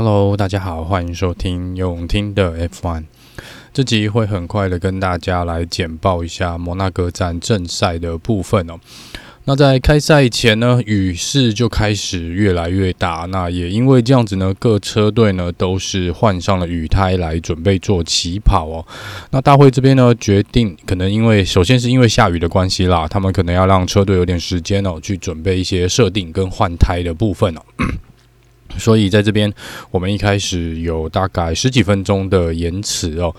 Hello，大家好，欢迎收听永听的 F1。这集会很快的跟大家来简报一下摩纳哥站正赛的部分哦。那在开赛前呢，雨势就开始越来越大。那也因为这样子呢，各车队呢都是换上了雨胎来准备做起跑哦。那大会这边呢决定，可能因为首先是因为下雨的关系啦，他们可能要让车队有点时间哦，去准备一些设定跟换胎的部分哦。所以在这边，我们一开始有大概十几分钟的延迟哦，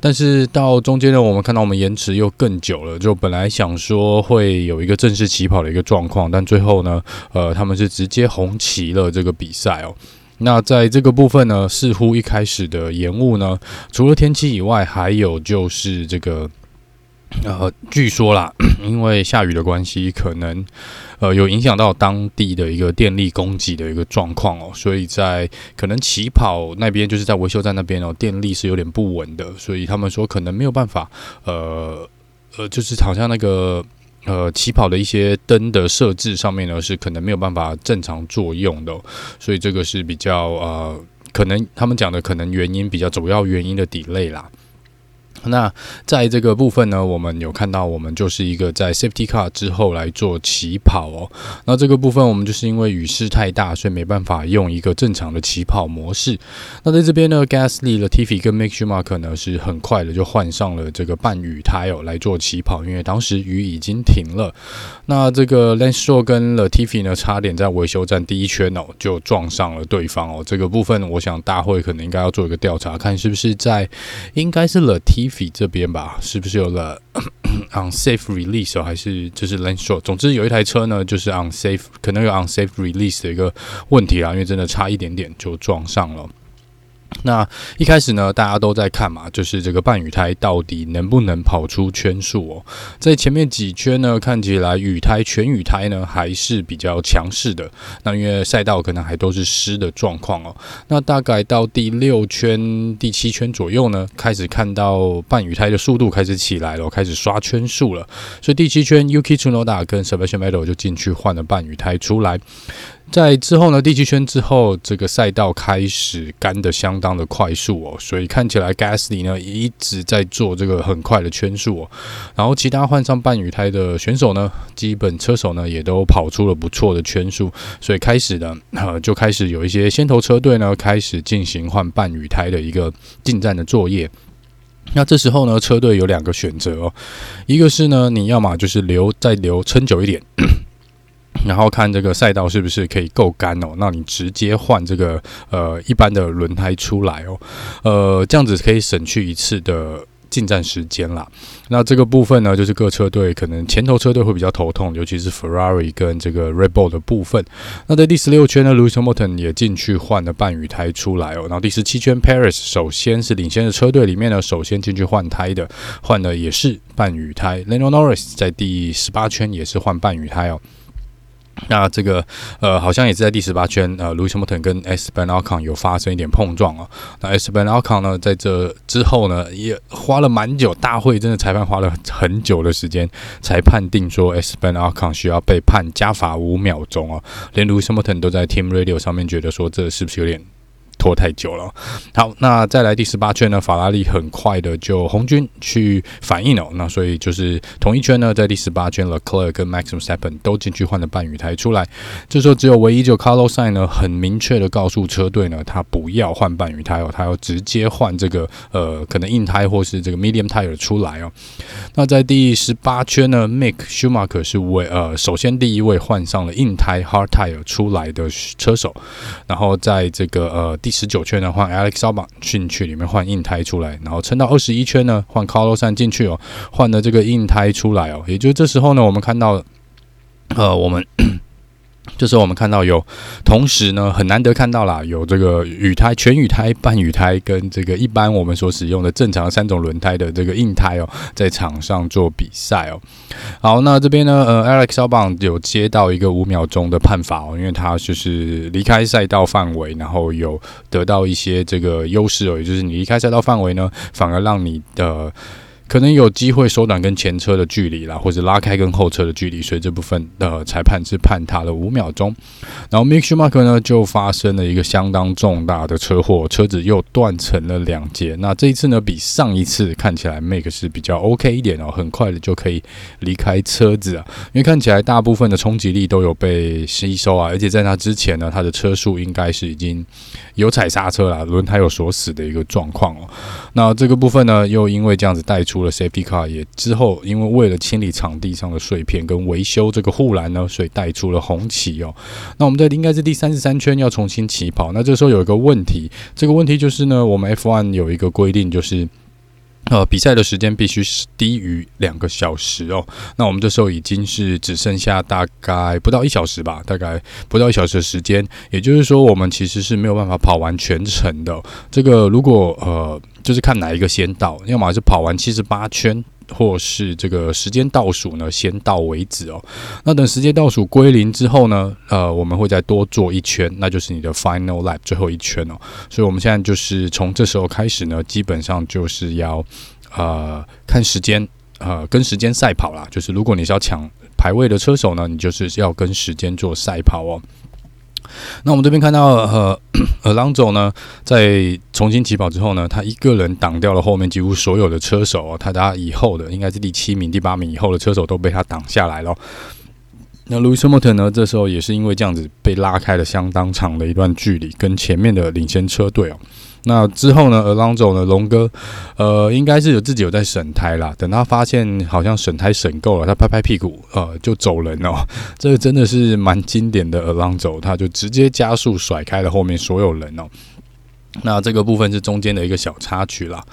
但是到中间呢，我们看到我们延迟又更久了。就本来想说会有一个正式起跑的一个状况，但最后呢，呃，他们是直接红旗了这个比赛哦。那在这个部分呢，似乎一开始的延误呢，除了天气以外，还有就是这个。呃，据说啦，因为下雨的关系，可能呃有影响到当地的一个电力供给的一个状况哦，所以在可能起跑那边，就是在维修站那边哦，电力是有点不稳的，所以他们说可能没有办法，呃呃，就是好像那个呃起跑的一些灯的设置上面呢，是可能没有办法正常作用的，所以这个是比较呃可能他们讲的可能原因比较主要原因的 delay 啦。那在这个部分呢，我们有看到，我们就是一个在 Safety Car 之后来做起跑哦。那这个部分我们就是因为雨势太大，所以没办法用一个正常的起跑模式。那在这边呢，Gasly、Latifi 跟 Mick Schumacher 呢是很快的就换上了这个半雨胎哦来做起跑，因为当时雨已经停了。那这个 Lance Stroll 跟 Latifi 呢，差点在维修站第一圈哦就撞上了对方哦。这个部分我想大会可能应该要做一个调查，看是不是在应该是 Latifi 这边吧，是不是有了 unsafe release，还是就是 lane short？总之有一台车呢，就是 unsafe，可能有 unsafe release 的一个问题啦，因为真的差一点点就撞上了。那一开始呢，大家都在看嘛，就是这个半雨胎到底能不能跑出圈数哦。在前面几圈呢，看起来雨胎全雨胎呢还是比较强势的。那因为赛道可能还都是湿的状况哦。那大概到第六圈、第七圈左右呢，开始看到半雨胎的速度开始起来了，开始刷圈数了。所以第七圈，Yuki Tsunoda 跟 Sebastian Vettel 就进去换了半雨胎出来。在之后呢，第七圈之后，这个赛道开始干得相当的快速哦，所以看起来 Gasly 呢一直在做这个很快的圈数哦，然后其他换上半雨胎的选手呢，基本车手呢也都跑出了不错的圈数，所以开始呢，呃，就开始有一些先头车队呢开始进行换半雨胎的一个进站的作业。那这时候呢，车队有两个选择哦，一个是呢，你要么就是留再留撑久一点。然后看这个赛道是不是可以够干哦，那你直接换这个呃一般的轮胎出来哦，呃这样子可以省去一次的进站时间啦。那这个部分呢，就是各车队可能前头车队会比较头痛，尤其是 Ferrari 跟这个 Red Bull 的部分。那在第十六圈呢，Lewis Hamilton 也进去换了半雨胎出来哦。然后第十七圈，Perez 首先是领先的车队里面呢，首先进去换胎的，换的也是半雨胎。Lando Norris 在第十八圈也是换半雨胎哦。那这个呃，好像也是在第十八圈，呃，Louis Hamilton 跟 S. Ben Alcon 有发生一点碰撞啊。那 S. Ben Alcon 呢，在这之后呢，也花了蛮久，大会真的裁判花了很久的时间，才判定说 S. Ben Alcon 需要被判加罚五秒钟哦。连 Louis Hamilton 都在 Team Radio 上面觉得说，这是不是有点？拖太久了。好，那再来第十八圈呢？法拉利很快的就红军去反应了。那所以就是同一圈呢，在第十八圈，Leclerc 跟 Max i m s t e p p e n 都进去换了半雨胎出来。这时候只有唯一就 Carlos i n 呢，很明确的告诉车队呢，他不要换半雨胎哦，他要直接换这个呃可能硬胎或是这个 medium tire 出来哦。那在第十八圈呢，Mick Schumacher 是为呃首先第一位换上了硬胎 hard tire 出来的车手，然后在这个呃第十九圈呢，换 Alex Albon 进去里面换硬胎出来，然后撑到二十一圈呢，换 Carlos 三进去哦，换了这个硬胎出来哦，也就是这时候呢，我们看到，呃，我们。就是我们看到有，同时呢，很难得看到啦，有这个雨胎、全雨胎、半雨胎跟这个一般我们所使用的正常三种轮胎的这个硬胎哦，在场上做比赛哦。好，那这边呢，呃，Alex Albon 有接到一个五秒钟的判罚哦，因为他就是离开赛道范围，然后有得到一些这个优势哦，也就是你离开赛道范围呢，反而让你的。可能有机会缩短跟前车的距离啦，或者拉开跟后车的距离，所以这部分的裁判是判他了五秒钟。然后 Mick Schumacher 呢就发生了一个相当重大的车祸，车子又断成了两截。那这一次呢，比上一次看起来 Mick 是比较 OK 一点哦，很快的就可以离开车子啊，因为看起来大部分的冲击力都有被吸收啊，而且在他之前呢，他的车速应该是已经有踩刹车了，轮胎有锁死的一个状况哦。那这个部分呢，又因为这样子带出了 Safety Car，也之后因为为了清理场地上的碎片跟维修这个护栏呢，所以带出了红旗哦。那我们在应该是第三十三圈要重新起跑，那这时候有一个问题，这个问题就是呢，我们 F1 有一个规定就是。呃，比赛的时间必须是低于两个小时哦。那我们这时候已经是只剩下大概不到一小时吧，大概不到一小时的时间。也就是说，我们其实是没有办法跑完全程的。这个如果呃，就是看哪一个先到，要么是跑完七十八圈。或是这个时间倒数呢，先到为止哦。那等时间倒数归零之后呢，呃，我们会再多做一圈，那就是你的 final lap 最后一圈哦。所以我们现在就是从这时候开始呢，基本上就是要呃看时间，呃跟时间赛跑啦。就是如果你是要抢排位的车手呢，你就是要跟时间做赛跑哦。那我们这边看到，呃，呃，郎总呢，在重新起跑之后呢，他一个人挡掉了后面几乎所有的车手哦，他他以后的应该是第七名、第八名以后的车手都被他挡下来了。那 Lewis Hamilton 呢，这时候也是因为这样子被拉开了相当长的一段距离，跟前面的领先车队哦。那之后呢，Alonso 呢，龙哥，呃，应该是有自己有在审胎啦。等他发现好像审胎审够了，他拍拍屁股，呃，就走人哦。这个真的是蛮经典的 Alonso，他就直接加速甩开了后面所有人哦。那这个部分是中间的一个小插曲啦。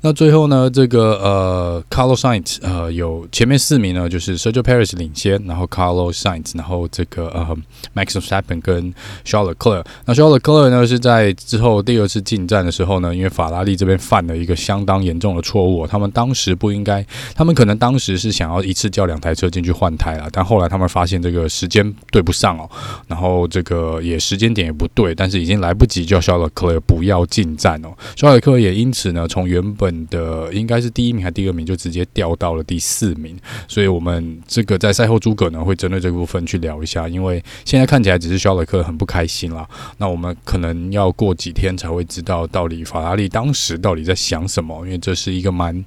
那最后呢，这个呃，Carlos Sainz 呃，有前面四名呢，就是 Sergio Perez 领先，然后 Carlos Sainz，然后这个呃，Max v e s t a p p e n 跟 Charles Leclerc。那 Charles Leclerc 呢是在之后第二次进站的时候呢，因为法拉利这边犯了一个相当严重的错误，他们当时不应该，他们可能当时是想要一次叫两台车进去换胎啊，但后来他们发现这个时间对不上哦，然后这个也时间点也不对，但是已经来不及叫 Charles Leclerc 不要进站哦，肖尔克也因此呢，从原本的应该是第一名还第二名，就直接掉到了第四名。所以，我们这个在赛后诸葛呢，会针对这部分去聊一下。因为现在看起来只是肖尔克很不开心啦，那我们可能要过几天才会知道到底法拉利当时到底在想什么，因为这是一个蛮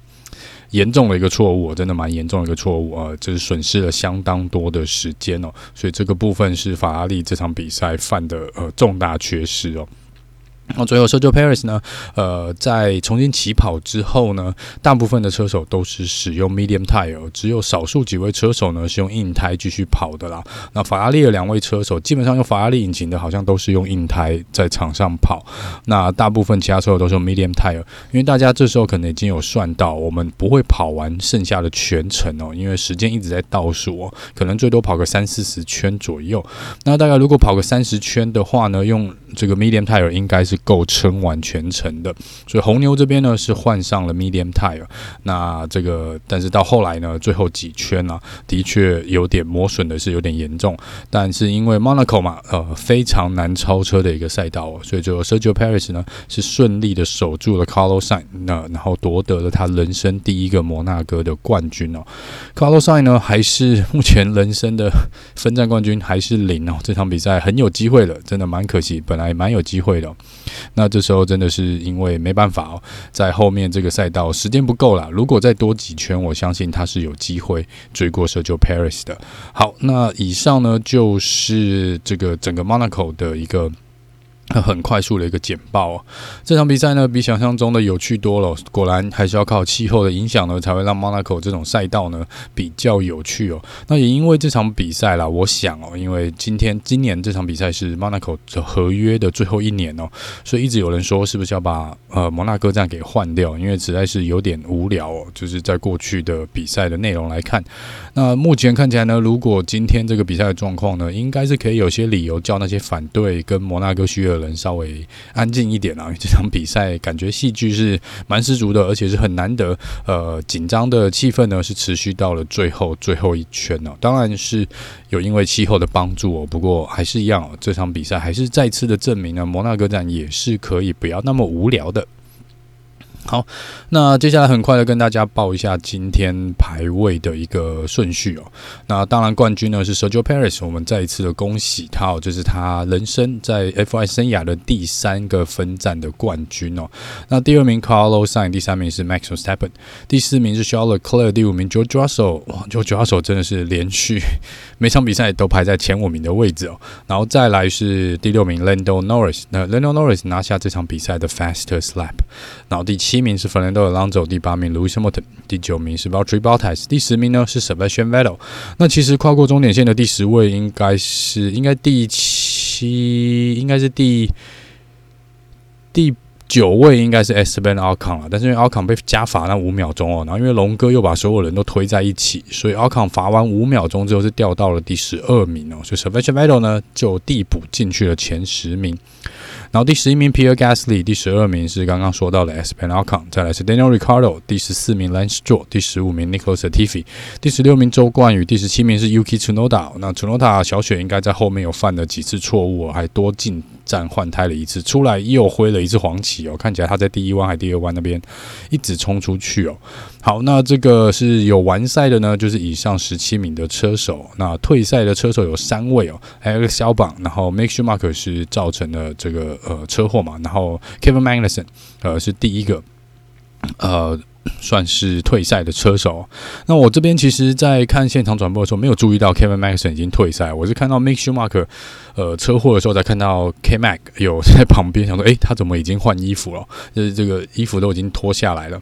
严重的一个错误，真的蛮严重的一个错误啊，就是损失了相当多的时间哦。所以，这个部分是法拉利这场比赛犯的呃重大缺失哦。那最后 s e r g i Perez 呢？呃，在重新起跑之后呢，大部分的车手都是使用 medium tire，只有少数几位车手呢是用硬胎继续跑的啦。那法拉利的两位车手，基本上用法拉利引擎的，好像都是用硬胎在场上跑。那大部分其他车手都是用 medium tire，因为大家这时候可能已经有算到，我们不会跑完剩下的全程哦，因为时间一直在倒数哦，可能最多跑个三四十圈左右。那大概如果跑个三十圈的话呢，用这个 medium tire 应该是。够撑完全程的，所以红牛这边呢是换上了 medium tire。那这个，但是到后来呢，最后几圈呢、的确有点磨损的是有点严重。但是因为 Monaco 嘛，呃，非常难超车的一个赛道哦，所以最后 Sergio Paris 呢是顺利的守住了 Carlos Sain 那然后夺得了他人生第一个摩纳哥的冠军哦。Carlos Sain 呢还是目前人生的分站冠军还是零哦，这场比赛很有机会的，真的蛮可惜，本来蛮有机会的。那这时候真的是因为没办法哦，在后面这个赛道时间不够了。如果再多几圈，我相信他是有机会追过 Sergio Paris 的。好，那以上呢就是这个整个 Monaco 的一个。很快速的一个简报哦，这场比赛呢比想象中的有趣多了。果然还是要靠气候的影响呢，才会让 Monaco 这种赛道呢比较有趣哦。那也因为这场比赛啦，我想哦，因为今天今年这场比赛是 Monaco 合约的最后一年哦，所以一直有人说是不是要把呃摩纳哥站给换掉，因为实在是有点无聊哦。就是在过去的比赛的内容来看，那目前看起来呢，如果今天这个比赛的状况呢，应该是可以有些理由叫那些反对跟摩纳哥需要。能稍微安静一点啊，因 为这场比赛感觉戏剧是蛮十足的，而且是很难得。呃，紧张的气氛呢是持续到了最后最后一圈哦。当然是有因为气候的帮助哦，不过还是一样哦，这场比赛还是再次的证明呢，摩纳哥站也是可以不要那么无聊的。好，那接下来很快的跟大家报一下今天排位的一个顺序哦。那当然冠军呢是 Sergio Paris，我们再一次的恭喜他哦，这是他人生在 F1 生涯的第三个分站的冠军哦。那第二名 Carlos Sainz，第三名是 MAXUS TAPPEN 第四名是 Charles Leclerc，第五名 George Russell，哇，George Russell 真的是连续 每场比赛都排在前五名的位置哦。然后再来是第六名 Lando Norris，那 Lando Norris 拿下这场比赛的 Fastest Lap，然后第七。第一名是 Fernando Alonso，第八名 Lewis Hamilton，第九名是 Valtteri Bottas，第十名呢是 Sebastian Vettel。那其实跨过终点线的第十位应该是应该第七，应该是第第九位应该是 Sven Alcon 了，但是因为 Ocon 被加罚那五秒钟哦，然后因为龙哥又把所有人都推在一起，所以 Ocon 罚完五秒钟之后是掉到了第十二名哦，所以 Sebastian Vettel 呢就递补进去了前十名。然后第十一名 Pierre Gasly，第十二名是刚刚说到的 Sven Alcon，再来是 Daniel r i c a r d o 第十四名 Lance Stroll，第十五名 Nicolas Latifi，第十六名周冠宇，第十七名是 Yuki Tsunoda。那 Tsunoda 小雪应该在后面有犯了几次错误，还多进站换胎了一次，出来又挥了一次黄旗哦，看起来他在第一弯还第二弯那边一直冲出去哦。好，那这个是有完赛的呢，就是以上十七名的车手，那退赛的车手有三位哦，还有一个小榜，然后 Mick Schumacher 是造成了这个。呃，车祸嘛，然后 Kevin Magnussen 呃是第一个呃算是退赛的车手。那我这边其实，在看现场转播的时候，没有注意到 Kevin Maxen 已经退赛，我是看到 Mick Schumacher 呃车祸的时候才看到 K Mag 有在 旁边，想说，诶，他怎么已经换衣服了？就是这个衣服都已经脱下来了。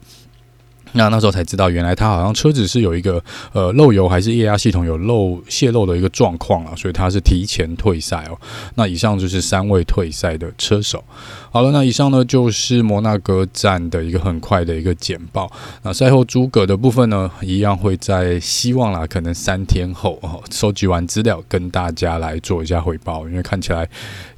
那那时候才知道，原来他好像车子是有一个呃漏油，还是液压系统有漏泄漏的一个状况啊，所以他是提前退赛哦。那以上就是三位退赛的车手。好了，那以上呢就是摩纳哥站的一个很快的一个简报。那赛后诸葛的部分呢，一样会在希望啦，可能三天后哦，收集完资料跟大家来做一下汇报。因为看起来，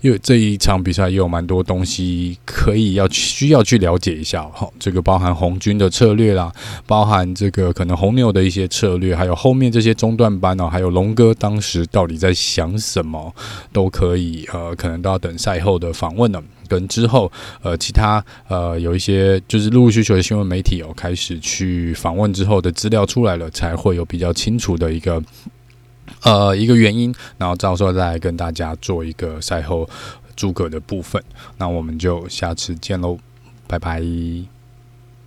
因为这一场比赛也有蛮多东西可以要需要去了解一下。好，这个包含红军的策略啦，包含这个可能红牛的一些策略，还有后面这些中段班哦，还有龙哥当时到底在想什么，都可以呃，可能都要等赛后的访问了。跟之后，呃，其他呃有一些就是陆陆续续的新闻媒体哦，开始去访问之后的资料出来了，才会有比较清楚的一个呃一个原因，然后到时候再来跟大家做一个赛后诸葛的部分。那我们就下次见喽，拜拜。